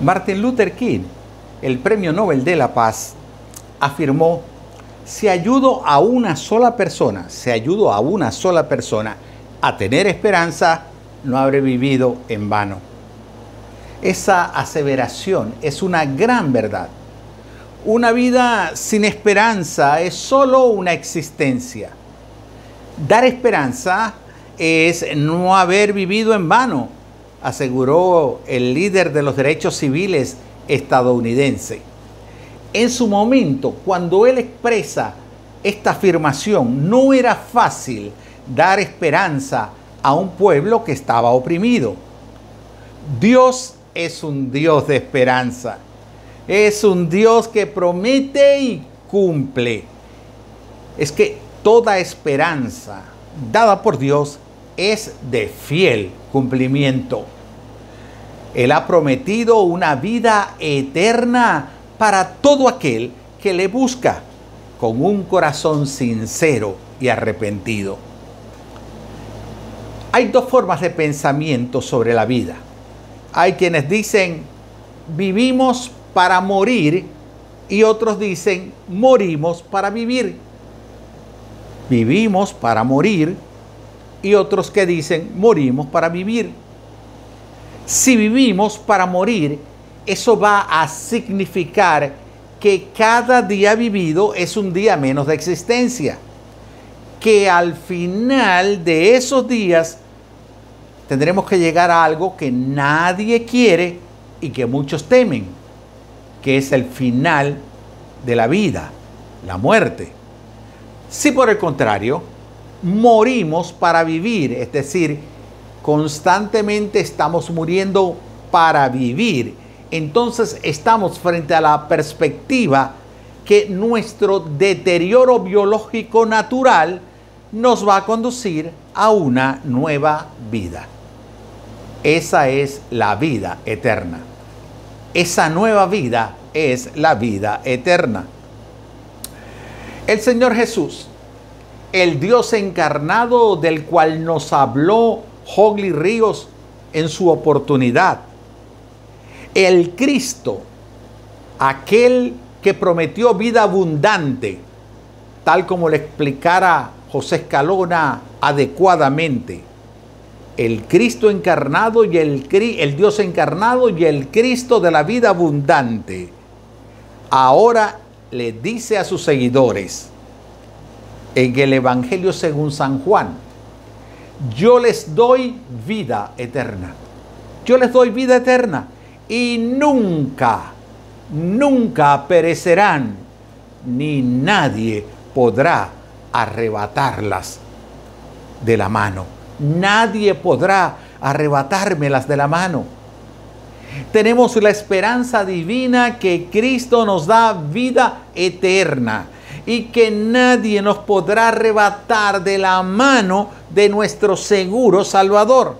Martin Luther King, el Premio Nobel de la Paz, afirmó, si ayudo a una sola persona, si ayudo a una sola persona a tener esperanza, no habré vivido en vano. Esa aseveración es una gran verdad. Una vida sin esperanza es solo una existencia. Dar esperanza es no haber vivido en vano, aseguró el líder de los derechos civiles estadounidense. En su momento, cuando él expresa esta afirmación, no era fácil dar esperanza a un pueblo que estaba oprimido. Dios es un Dios de esperanza. Es un Dios que promete y cumple. Es que toda esperanza dada por Dios es de fiel cumplimiento. Él ha prometido una vida eterna para todo aquel que le busca con un corazón sincero y arrepentido. Hay dos formas de pensamiento sobre la vida. Hay quienes dicen, vivimos para morir y otros dicen, morimos para vivir. Vivimos para morir y otros que dicen, morimos para vivir. Si vivimos para morir, eso va a significar que cada día vivido es un día menos de existencia. Que al final de esos días tendremos que llegar a algo que nadie quiere y que muchos temen, que es el final de la vida, la muerte. Si por el contrario, morimos para vivir, es decir, constantemente estamos muriendo para vivir, entonces estamos frente a la perspectiva que nuestro deterioro biológico natural nos va a conducir a una nueva vida. Esa es la vida eterna. Esa nueva vida es la vida eterna. El Señor Jesús, el Dios encarnado del cual nos habló Hogley Ríos en su oportunidad. El Cristo, aquel que prometió vida abundante, tal como le explicara José Escalona adecuadamente el Cristo encarnado y el, el Dios encarnado y el Cristo de la vida abundante, ahora le dice a sus seguidores en el Evangelio según San Juan, yo les doy vida eterna. Yo les doy vida eterna y nunca, nunca perecerán, ni nadie podrá arrebatarlas de la mano Nadie podrá arrebatármelas de la mano. Tenemos la esperanza divina que Cristo nos da vida eterna y que nadie nos podrá arrebatar de la mano de nuestro seguro Salvador.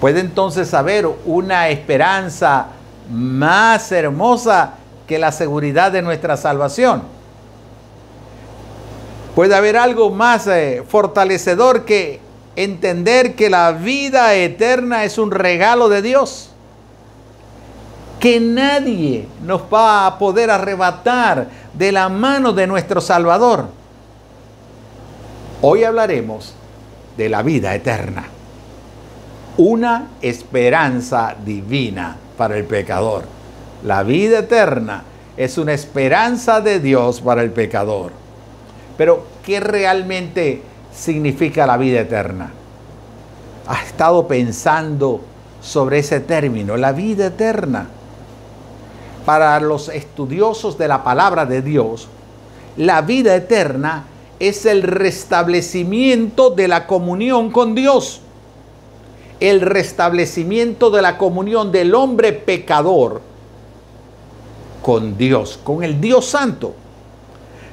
¿Puede entonces haber una esperanza más hermosa que la seguridad de nuestra salvación? Puede haber algo más eh, fortalecedor que entender que la vida eterna es un regalo de Dios. Que nadie nos va a poder arrebatar de la mano de nuestro Salvador. Hoy hablaremos de la vida eterna. Una esperanza divina para el pecador. La vida eterna es una esperanza de Dios para el pecador. Pero, ¿qué realmente significa la vida eterna? ¿Has estado pensando sobre ese término, la vida eterna? Para los estudiosos de la palabra de Dios, la vida eterna es el restablecimiento de la comunión con Dios, el restablecimiento de la comunión del hombre pecador con Dios, con el Dios Santo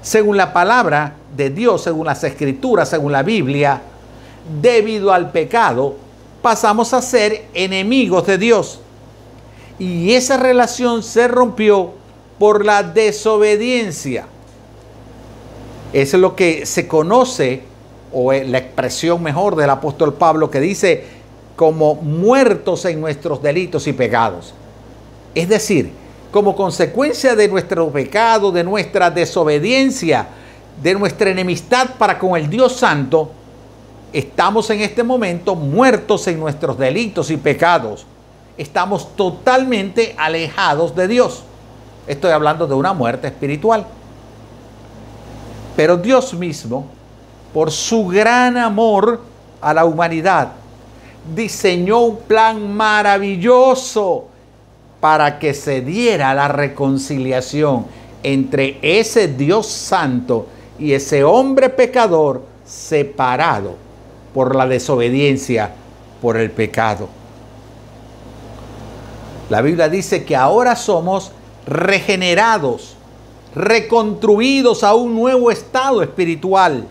según la palabra de Dios, según las escrituras, según la Biblia, debido al pecado, pasamos a ser enemigos de Dios. Y esa relación se rompió por la desobediencia. Es lo que se conoce, o la expresión mejor del apóstol Pablo que dice, como muertos en nuestros delitos y pecados. Es decir, como consecuencia de nuestro pecado, de nuestra desobediencia, de nuestra enemistad para con el Dios Santo, estamos en este momento muertos en nuestros delitos y pecados. Estamos totalmente alejados de Dios. Estoy hablando de una muerte espiritual. Pero Dios mismo, por su gran amor a la humanidad, diseñó un plan maravilloso para que se diera la reconciliación entre ese Dios santo y ese hombre pecador separado por la desobediencia, por el pecado. La Biblia dice que ahora somos regenerados, reconstruidos a un nuevo estado espiritual.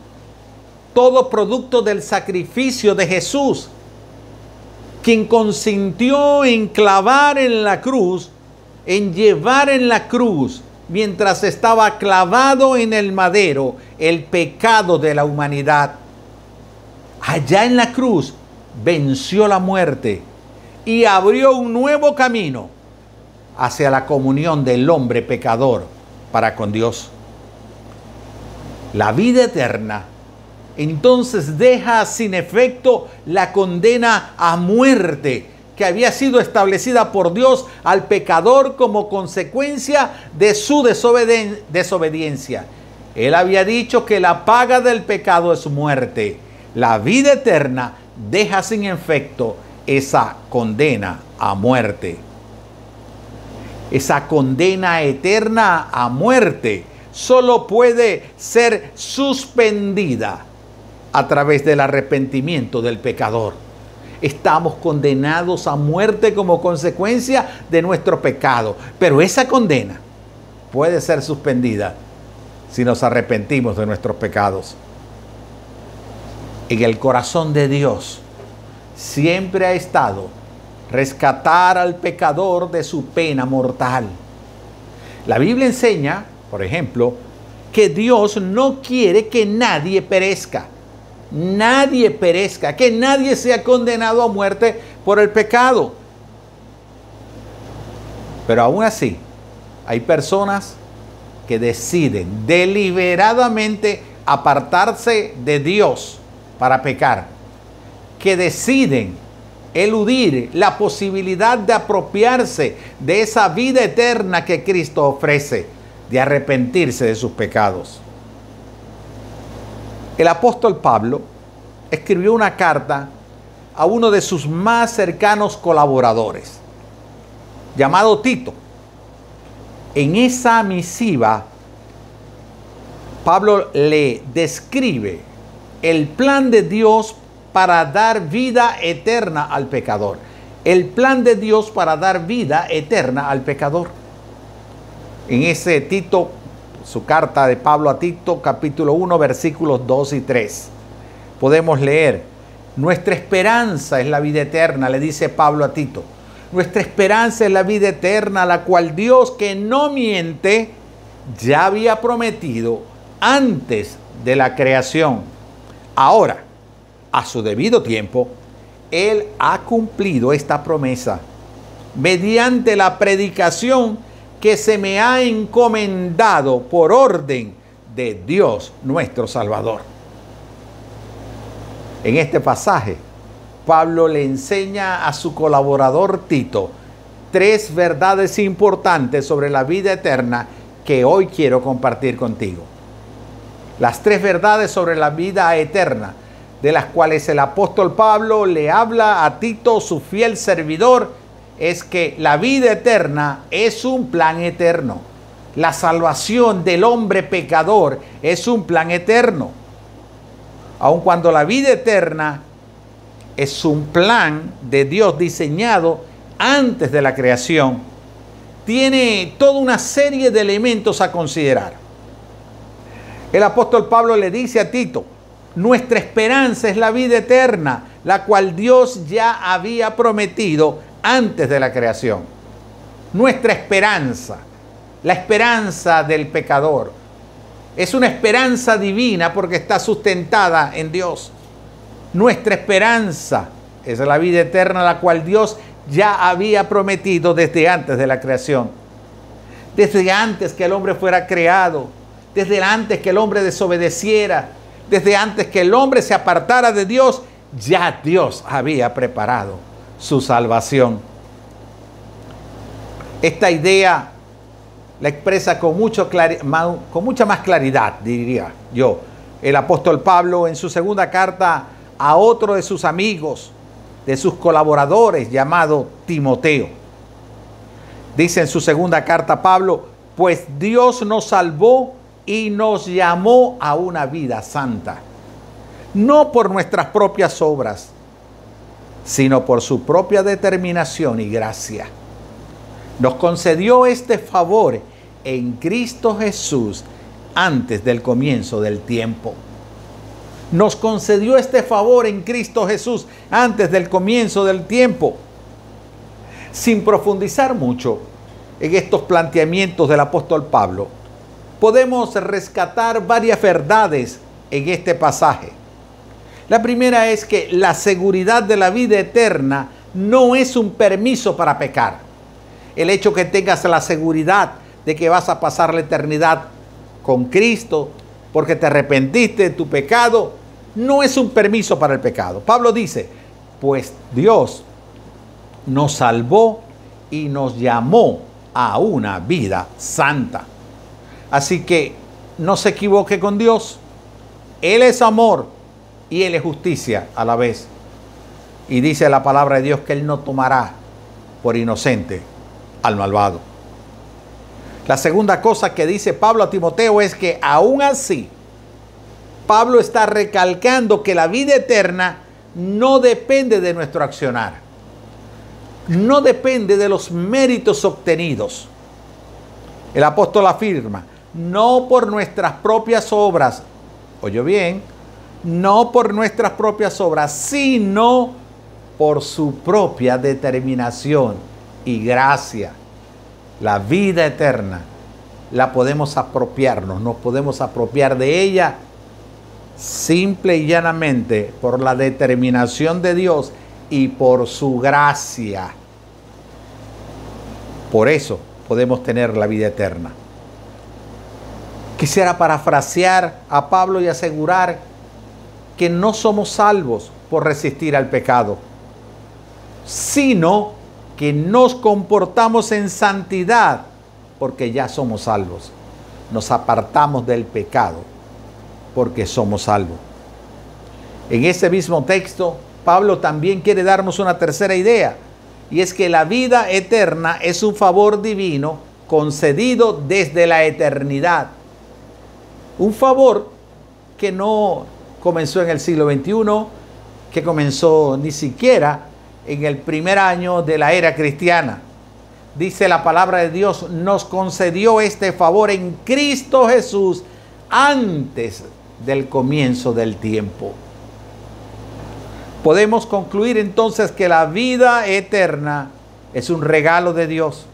Todo producto del sacrificio de Jesús, quien consintió en clavar en la cruz, en llevar en la cruz, mientras estaba clavado en el madero, el pecado de la humanidad. Allá en la cruz venció la muerte y abrió un nuevo camino hacia la comunión del hombre pecador para con Dios. La vida eterna entonces deja sin efecto la condena a muerte que había sido establecida por Dios al pecador como consecuencia de su desobediencia. Él había dicho que la paga del pecado es muerte. La vida eterna deja sin efecto esa condena a muerte esa condena eterna a muerte, solo puede ser suspendida a través del arrepentimiento del pecador. Estamos condenados a muerte como consecuencia de nuestro pecado, pero esa condena puede ser suspendida si nos arrepentimos de nuestros pecados. En el corazón de Dios siempre ha estado rescatar al pecador de su pena mortal. La Biblia enseña, por ejemplo, que Dios no quiere que nadie perezca. Nadie perezca, que nadie sea condenado a muerte por el pecado. Pero aún así, hay personas que deciden deliberadamente apartarse de Dios para pecar, que deciden eludir la posibilidad de apropiarse de esa vida eterna que Cristo ofrece, de arrepentirse de sus pecados. El apóstol Pablo escribió una carta a uno de sus más cercanos colaboradores, llamado Tito. En esa misiva, Pablo le describe el plan de Dios para dar vida eterna al pecador. El plan de Dios para dar vida eterna al pecador. En ese Tito, su carta de Pablo a Tito, capítulo 1, versículos 2 y 3, podemos leer, nuestra esperanza es la vida eterna, le dice Pablo a Tito. Nuestra esperanza es la vida eterna, la cual Dios que no miente, ya había prometido antes de la creación. Ahora, a su debido tiempo, Él ha cumplido esta promesa mediante la predicación que se me ha encomendado por orden de Dios nuestro Salvador. En este pasaje, Pablo le enseña a su colaborador Tito tres verdades importantes sobre la vida eterna que hoy quiero compartir contigo. Las tres verdades sobre la vida eterna de las cuales el apóstol Pablo le habla a Tito, su fiel servidor, es que la vida eterna es un plan eterno. La salvación del hombre pecador es un plan eterno. Aun cuando la vida eterna es un plan de Dios diseñado antes de la creación, tiene toda una serie de elementos a considerar. El apóstol Pablo le dice a Tito, nuestra esperanza es la vida eterna, la cual Dios ya había prometido antes de la creación. Nuestra esperanza, la esperanza del pecador, es una esperanza divina porque está sustentada en Dios. Nuestra esperanza es la vida eterna la cual Dios ya había prometido desde antes de la creación. Desde antes que el hombre fuera creado, desde antes que el hombre desobedeciera, desde antes que el hombre se apartara de Dios, ya Dios había preparado su salvación. Esta idea la expresa con, mucho con mucha más claridad, diría yo, el apóstol Pablo en su segunda carta a otro de sus amigos, de sus colaboradores, llamado Timoteo. Dice en su segunda carta Pablo, pues Dios nos salvó y nos llamó a una vida santa, no por nuestras propias obras, sino por su propia determinación y gracia. Nos concedió este favor en Cristo Jesús antes del comienzo del tiempo. Nos concedió este favor en Cristo Jesús antes del comienzo del tiempo. Sin profundizar mucho en estos planteamientos del apóstol Pablo, podemos rescatar varias verdades en este pasaje. La primera es que la seguridad de la vida eterna no es un permiso para pecar. El hecho que tengas la seguridad de que vas a pasar la eternidad con Cristo, porque te arrepentiste de tu pecado, no es un permiso para el pecado. Pablo dice, pues Dios nos salvó y nos llamó a una vida santa. Así que no se equivoque con Dios. Él es amor y Él es justicia a la vez. Y dice la palabra de Dios que Él no tomará por inocente al malvado. La segunda cosa que dice Pablo a Timoteo es que aún así, Pablo está recalcando que la vida eterna no depende de nuestro accionar. No depende de los méritos obtenidos. El apóstol afirma, no por nuestras propias obras, oye bien, no por nuestras propias obras, sino por su propia determinación y gracia la vida eterna, la podemos apropiarnos, nos podemos apropiar de ella simple y llanamente por la determinación de Dios y por su gracia. Por eso podemos tener la vida eterna. Quisiera parafrasear a Pablo y asegurar que no somos salvos por resistir al pecado, sino que nos comportamos en santidad porque ya somos salvos. Nos apartamos del pecado porque somos salvos. En ese mismo texto, Pablo también quiere darnos una tercera idea, y es que la vida eterna es un favor divino concedido desde la eternidad. Un favor que no comenzó en el siglo XXI, que comenzó ni siquiera en el primer año de la era cristiana. Dice la palabra de Dios, nos concedió este favor en Cristo Jesús antes del comienzo del tiempo. Podemos concluir entonces que la vida eterna es un regalo de Dios,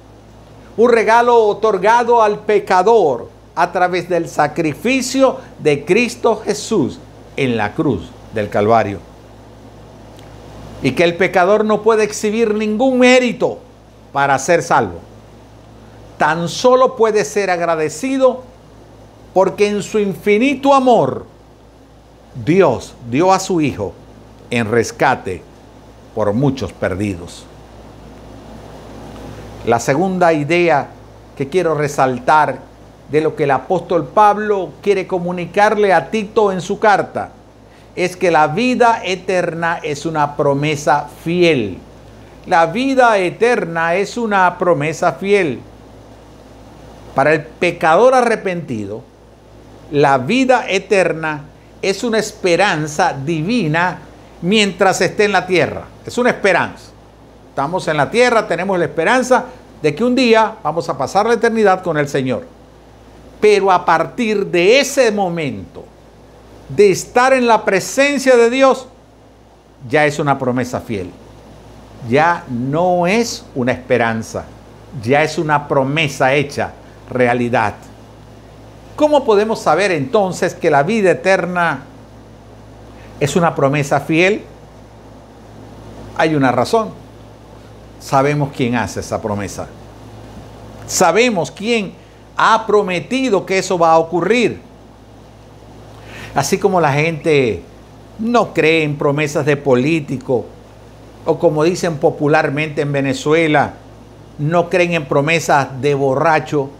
un regalo otorgado al pecador a través del sacrificio de Cristo Jesús en la cruz del Calvario y que el pecador no puede exhibir ningún mérito para ser salvo. Tan solo puede ser agradecido porque en su infinito amor Dios dio a su Hijo en rescate por muchos perdidos. La segunda idea que quiero resaltar de lo que el apóstol Pablo quiere comunicarle a Tito en su carta es que la vida eterna es una promesa fiel. La vida eterna es una promesa fiel. Para el pecador arrepentido, la vida eterna es una esperanza divina mientras esté en la tierra. Es una esperanza. Estamos en la tierra, tenemos la esperanza de que un día vamos a pasar la eternidad con el Señor. Pero a partir de ese momento, de estar en la presencia de Dios, ya es una promesa fiel. Ya no es una esperanza, ya es una promesa hecha realidad. ¿Cómo podemos saber entonces que la vida eterna es una promesa fiel? Hay una razón. Sabemos quién hace esa promesa. Sabemos quién ha prometido que eso va a ocurrir. Así como la gente no cree en promesas de político, o como dicen popularmente en Venezuela, no creen en promesas de borracho,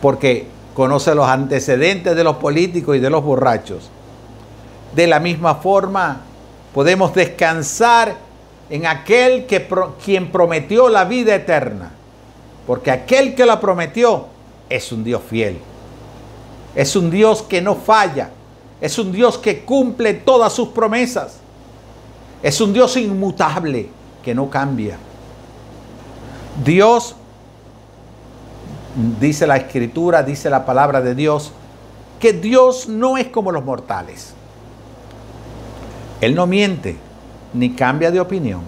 porque conoce los antecedentes de los políticos y de los borrachos. De la misma forma, podemos descansar en aquel que quien prometió la vida eterna, porque aquel que la prometió es un Dios fiel. Es un Dios que no falla, es un Dios que cumple todas sus promesas. Es un Dios inmutable que no cambia. Dios, dice la escritura, dice la palabra de Dios, que Dios no es como los mortales. Él no miente ni cambia de opinión.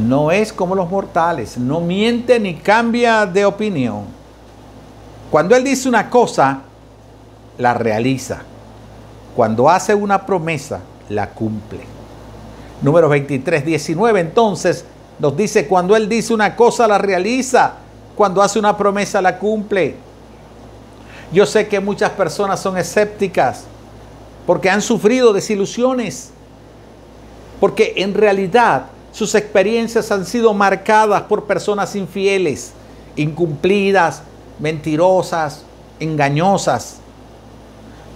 No es como los mortales, no miente ni cambia de opinión. Cuando Él dice una cosa, la realiza. Cuando hace una promesa, la cumple. Número 23, 19 entonces nos dice, cuando Él dice una cosa, la realiza. Cuando hace una promesa, la cumple. Yo sé que muchas personas son escépticas porque han sufrido desilusiones, porque en realidad sus experiencias han sido marcadas por personas infieles, incumplidas, mentirosas, engañosas.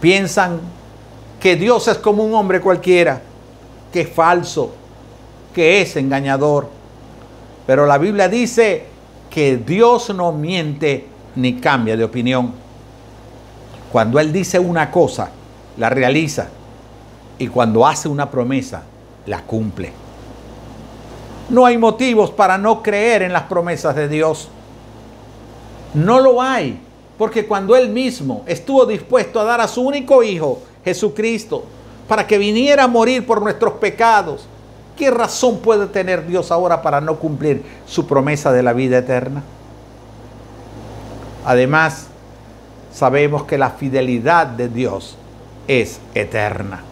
Piensan que Dios es como un hombre cualquiera, que es falso, que es engañador. Pero la Biblia dice que Dios no miente ni cambia de opinión. Cuando Él dice una cosa, la realiza. Y cuando hace una promesa, la cumple. No hay motivos para no creer en las promesas de Dios. No lo hay, porque cuando Él mismo estuvo dispuesto a dar a su único Hijo, Jesucristo, para que viniera a morir por nuestros pecados, ¿qué razón puede tener Dios ahora para no cumplir su promesa de la vida eterna? Además, sabemos que la fidelidad de Dios es eterna.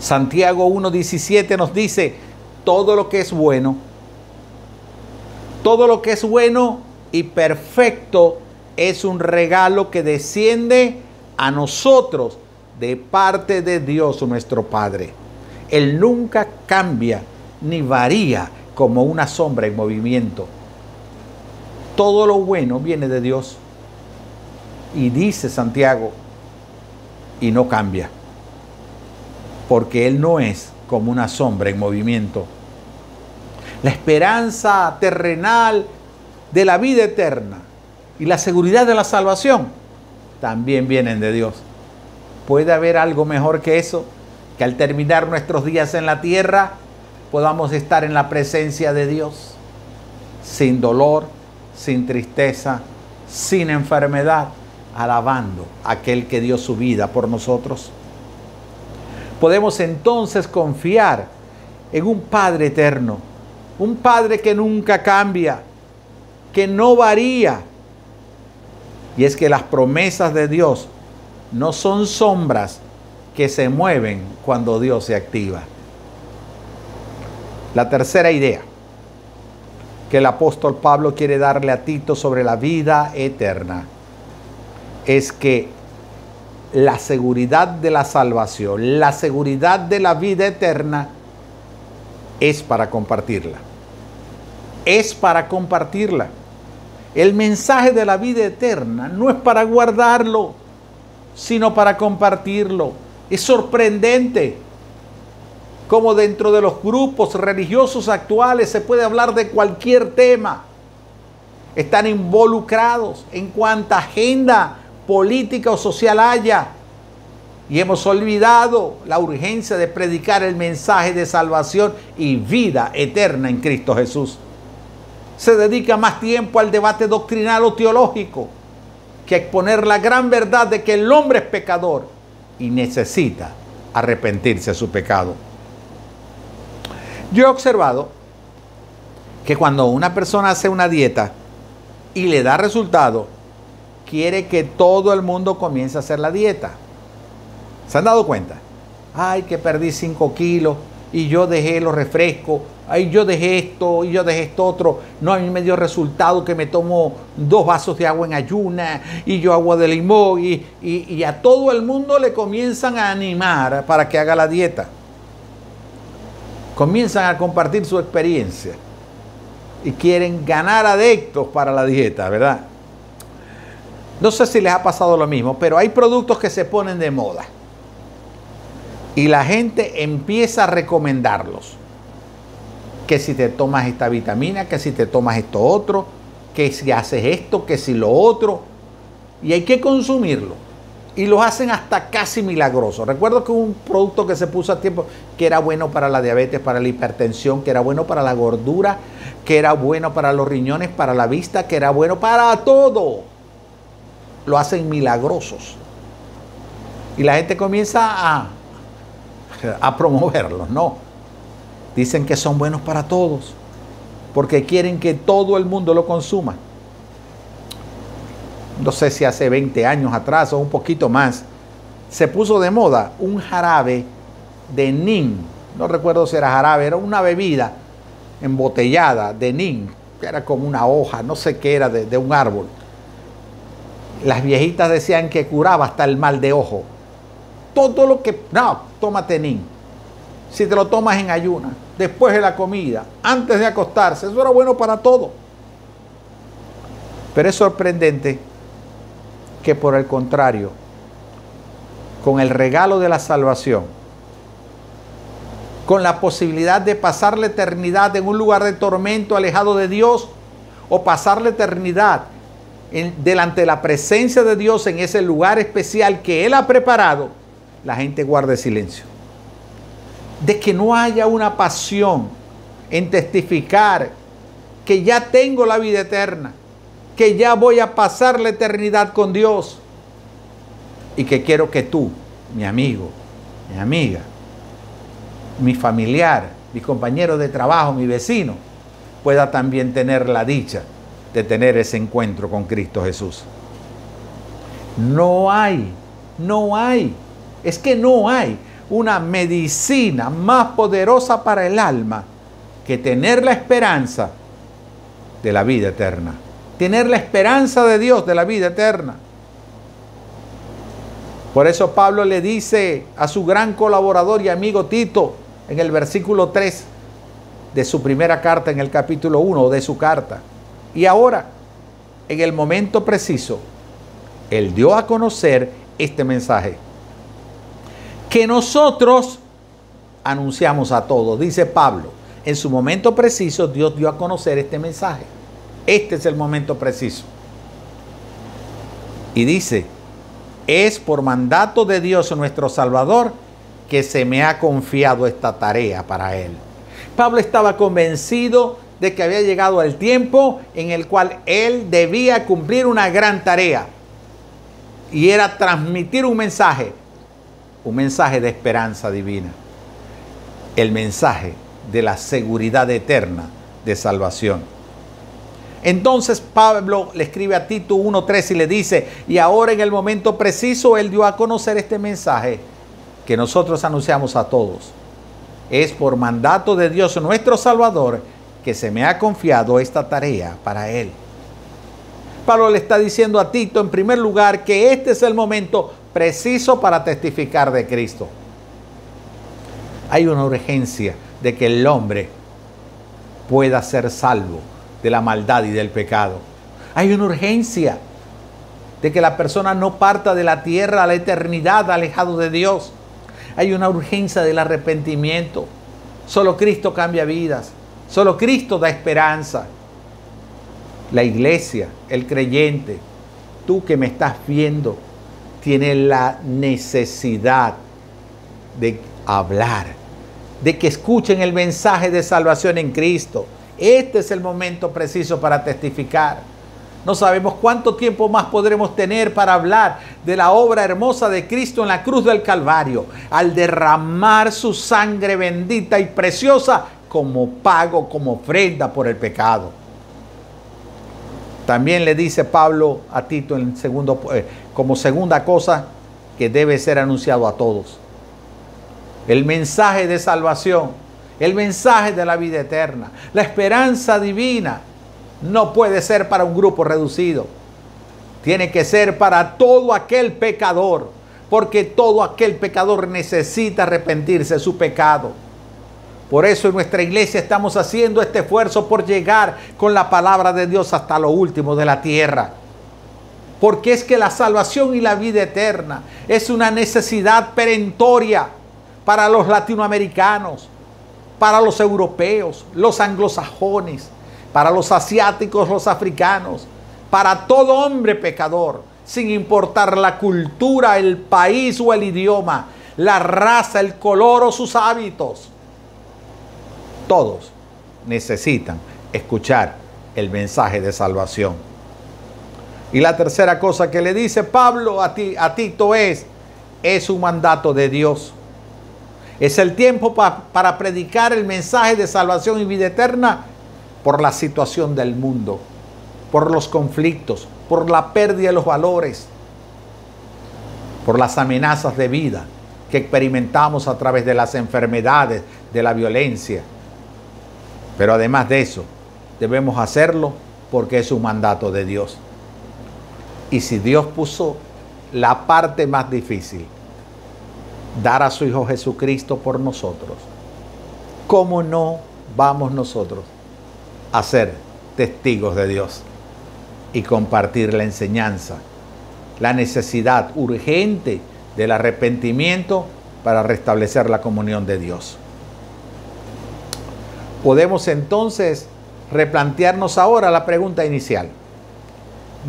Santiago 1.17 nos dice, todo lo que es bueno, todo lo que es bueno y perfecto es un regalo que desciende a nosotros de parte de Dios nuestro Padre. Él nunca cambia ni varía como una sombra en movimiento. Todo lo bueno viene de Dios. Y dice Santiago, y no cambia. Porque Él no es como una sombra en movimiento. La esperanza terrenal de la vida eterna y la seguridad de la salvación también vienen de Dios. ¿Puede haber algo mejor que eso? Que al terminar nuestros días en la tierra podamos estar en la presencia de Dios, sin dolor, sin tristeza, sin enfermedad, alabando a aquel que dio su vida por nosotros. Podemos entonces confiar en un Padre eterno, un Padre que nunca cambia, que no varía. Y es que las promesas de Dios no son sombras que se mueven cuando Dios se activa. La tercera idea que el apóstol Pablo quiere darle a Tito sobre la vida eterna es que la seguridad de la salvación, la seguridad de la vida eterna, es para compartirla. Es para compartirla. El mensaje de la vida eterna no es para guardarlo, sino para compartirlo. Es sorprendente cómo dentro de los grupos religiosos actuales se puede hablar de cualquier tema. Están involucrados en cuanta agenda política o social haya. Y hemos olvidado la urgencia de predicar el mensaje de salvación y vida eterna en Cristo Jesús. Se dedica más tiempo al debate doctrinal o teológico que a exponer la gran verdad de que el hombre es pecador y necesita arrepentirse de su pecado. Yo he observado que cuando una persona hace una dieta y le da resultado, quiere que todo el mundo comience a hacer la dieta. ¿Se han dado cuenta? ay, que perdí 5 kilos y yo dejé los refrescos, ay, yo dejé esto y yo dejé esto otro. No, a mí me dio resultado que me tomo dos vasos de agua en ayuna y yo agua de limón y, y a todo el mundo le comienzan a animar para que haga la dieta. Comienzan a compartir su experiencia y quieren ganar adeptos para la dieta, ¿verdad? No sé si les ha pasado lo mismo, pero hay productos que se ponen de moda y la gente empieza a recomendarlos. Que si te tomas esta vitamina, que si te tomas esto otro, que si haces esto, que si lo otro. Y hay que consumirlo. Y lo hacen hasta casi milagroso. Recuerdo que un producto que se puso a tiempo, que era bueno para la diabetes, para la hipertensión, que era bueno para la gordura, que era bueno para los riñones, para la vista, que era bueno para todo. Lo hacen milagrosos. Y la gente comienza a a promoverlos, no. Dicen que son buenos para todos, porque quieren que todo el mundo lo consuma. No sé si hace 20 años atrás o un poquito más, se puso de moda un jarabe de nin. No recuerdo si era jarabe, era una bebida embotellada de nin, que era como una hoja, no sé qué era, de, de un árbol. Las viejitas decían que curaba hasta el mal de ojo todo lo que... No, tómate nin. Si te lo tomas en ayuna, después de la comida, antes de acostarse, eso era bueno para todo. Pero es sorprendente que por el contrario, con el regalo de la salvación, con la posibilidad de pasar la eternidad en un lugar de tormento alejado de Dios o pasar la eternidad delante de la presencia de Dios en ese lugar especial que Él ha preparado, la gente guarde silencio. De que no haya una pasión en testificar que ya tengo la vida eterna, que ya voy a pasar la eternidad con Dios y que quiero que tú, mi amigo, mi amiga, mi familiar, mi compañero de trabajo, mi vecino, pueda también tener la dicha de tener ese encuentro con Cristo Jesús. No hay, no hay es que no hay una medicina más poderosa para el alma que tener la esperanza de la vida eterna. Tener la esperanza de Dios de la vida eterna. Por eso Pablo le dice a su gran colaborador y amigo Tito en el versículo 3 de su primera carta en el capítulo 1 de su carta. Y ahora, en el momento preciso, él dio a conocer este mensaje que nosotros anunciamos a todos. Dice Pablo, en su momento preciso Dios dio a conocer este mensaje. Este es el momento preciso. Y dice, es por mandato de Dios nuestro Salvador que se me ha confiado esta tarea para él. Pablo estaba convencido de que había llegado el tiempo en el cual él debía cumplir una gran tarea. Y era transmitir un mensaje un mensaje de esperanza divina, el mensaje de la seguridad eterna de salvación. Entonces Pablo le escribe a Tito 1.3 y le dice, y ahora en el momento preciso él dio a conocer este mensaje que nosotros anunciamos a todos. Es por mandato de Dios nuestro Salvador que se me ha confiado esta tarea para él. Pablo le está diciendo a Tito en primer lugar que este es el momento preciso para testificar de Cristo. Hay una urgencia de que el hombre pueda ser salvo de la maldad y del pecado. Hay una urgencia de que la persona no parta de la tierra a la eternidad alejado de Dios. Hay una urgencia del arrepentimiento. Solo Cristo cambia vidas. Solo Cristo da esperanza. La iglesia, el creyente, tú que me estás viendo, tiene la necesidad de hablar, de que escuchen el mensaje de salvación en Cristo. Este es el momento preciso para testificar. No sabemos cuánto tiempo más podremos tener para hablar de la obra hermosa de Cristo en la cruz del Calvario, al derramar su sangre bendita y preciosa como pago, como ofrenda por el pecado. También le dice Pablo a Tito en segundo, eh, como segunda cosa que debe ser anunciado a todos. el mensaje de salvación, el mensaje de la vida eterna, la esperanza divina, no puede ser para un grupo reducido. Tiene que ser para todo aquel pecador, porque todo aquel pecador necesita arrepentirse de su pecado. Por eso en nuestra iglesia estamos haciendo este esfuerzo por llegar con la palabra de Dios hasta lo último de la tierra. Porque es que la salvación y la vida eterna es una necesidad perentoria para los latinoamericanos, para los europeos, los anglosajones, para los asiáticos, los africanos, para todo hombre pecador, sin importar la cultura, el país o el idioma, la raza, el color o sus hábitos. Todos necesitan escuchar el mensaje de salvación. Y la tercera cosa que le dice Pablo a, ti, a Tito es, es un mandato de Dios. Es el tiempo para predicar el mensaje de salvación y vida eterna por la situación del mundo, por los conflictos, por la pérdida de los valores, por las amenazas de vida que experimentamos a través de las enfermedades, de la violencia. Pero además de eso, debemos hacerlo porque es un mandato de Dios. Y si Dios puso la parte más difícil, dar a su Hijo Jesucristo por nosotros, ¿cómo no vamos nosotros a ser testigos de Dios y compartir la enseñanza, la necesidad urgente del arrepentimiento para restablecer la comunión de Dios? Podemos entonces replantearnos ahora la pregunta inicial.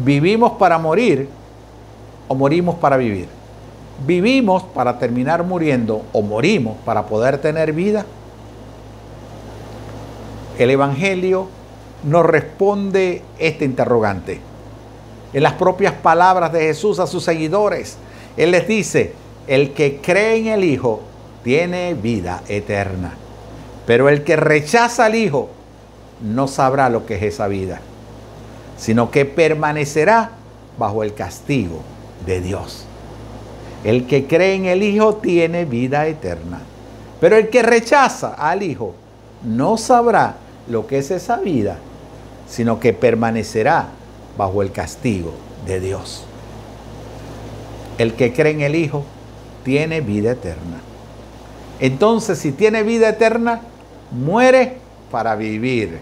¿Vivimos para morir o morimos para vivir? ¿Vivimos para terminar muriendo o morimos para poder tener vida? El Evangelio nos responde este interrogante. En las propias palabras de Jesús a sus seguidores, Él les dice, el que cree en el Hijo tiene vida eterna, pero el que rechaza al Hijo no sabrá lo que es esa vida sino que permanecerá bajo el castigo de Dios. El que cree en el Hijo tiene vida eterna, pero el que rechaza al Hijo no sabrá lo que es esa vida, sino que permanecerá bajo el castigo de Dios. El que cree en el Hijo tiene vida eterna. Entonces, si tiene vida eterna, muere para vivir.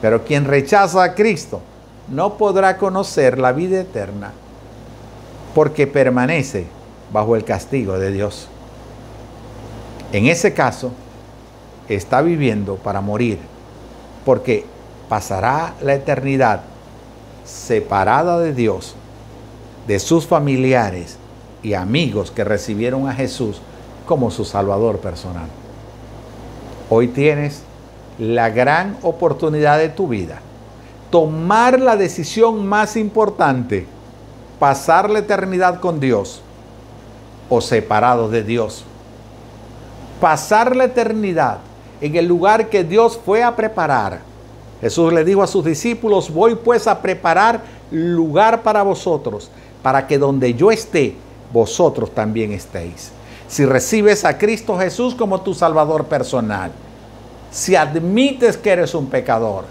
Pero quien rechaza a Cristo no podrá conocer la vida eterna porque permanece bajo el castigo de Dios. En ese caso, está viviendo para morir, porque pasará la eternidad separada de Dios, de sus familiares y amigos que recibieron a Jesús como su Salvador personal. Hoy tienes la gran oportunidad de tu vida. Tomar la decisión más importante, pasar la eternidad con Dios o separado de Dios. Pasar la eternidad en el lugar que Dios fue a preparar. Jesús le dijo a sus discípulos, voy pues a preparar lugar para vosotros, para que donde yo esté, vosotros también estéis. Si recibes a Cristo Jesús como tu Salvador personal, si admites que eres un pecador,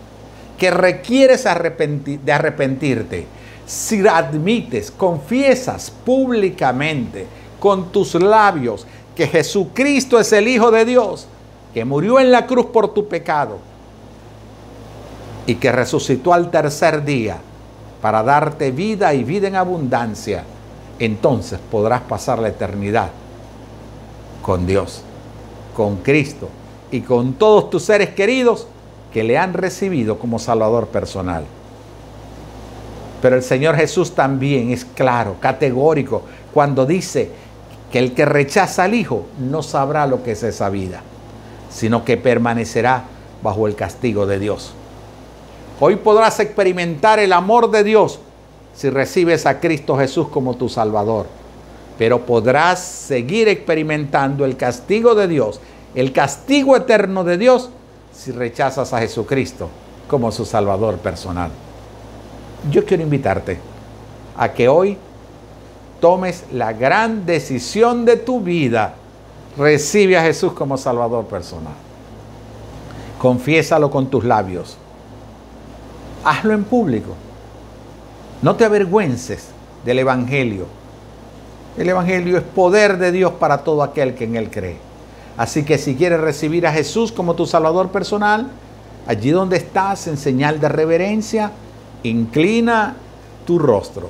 que requieres de arrepentirte, si admites, confiesas públicamente con tus labios que Jesucristo es el Hijo de Dios, que murió en la cruz por tu pecado y que resucitó al tercer día para darte vida y vida en abundancia, entonces podrás pasar la eternidad con Dios, con Cristo y con todos tus seres queridos que le han recibido como Salvador personal. Pero el Señor Jesús también es claro, categórico, cuando dice que el que rechaza al Hijo no sabrá lo que es esa vida, sino que permanecerá bajo el castigo de Dios. Hoy podrás experimentar el amor de Dios si recibes a Cristo Jesús como tu Salvador, pero podrás seguir experimentando el castigo de Dios el castigo eterno de Dios si rechazas a Jesucristo como su Salvador personal. Yo quiero invitarte a que hoy tomes la gran decisión de tu vida Recibe a Jesús como Salvador personal. Confiésalo con tus labios. Hazlo en público. No te avergüences del Evangelio. El Evangelio es poder de Dios para todo aquel que en Él cree. Así que si quieres recibir a Jesús como tu Salvador personal, allí donde estás, en señal de reverencia, inclina tu rostro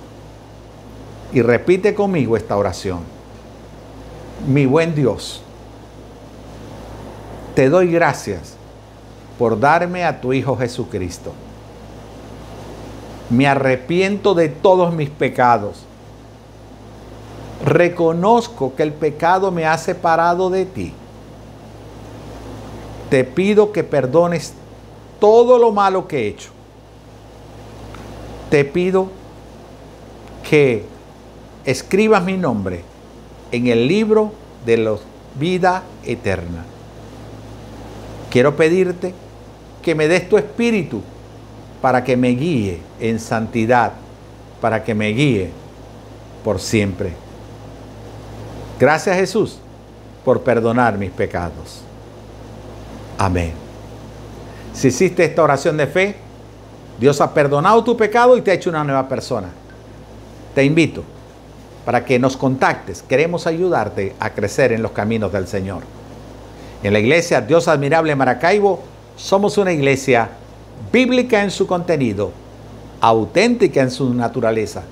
y repite conmigo esta oración. Mi buen Dios, te doy gracias por darme a tu Hijo Jesucristo. Me arrepiento de todos mis pecados. Reconozco que el pecado me ha separado de ti. Te pido que perdones todo lo malo que he hecho. Te pido que escribas mi nombre en el libro de la vida eterna. Quiero pedirte que me des tu espíritu para que me guíe en santidad, para que me guíe por siempre. Gracias Jesús por perdonar mis pecados. Amén. Si hiciste esta oración de fe, Dios ha perdonado tu pecado y te ha hecho una nueva persona. Te invito para que nos contactes. Queremos ayudarte a crecer en los caminos del Señor. En la iglesia Dios Admirable Maracaibo somos una iglesia bíblica en su contenido, auténtica en su naturaleza,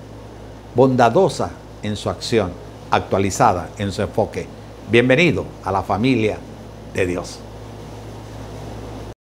bondadosa en su acción, actualizada en su enfoque. Bienvenido a la familia de Dios.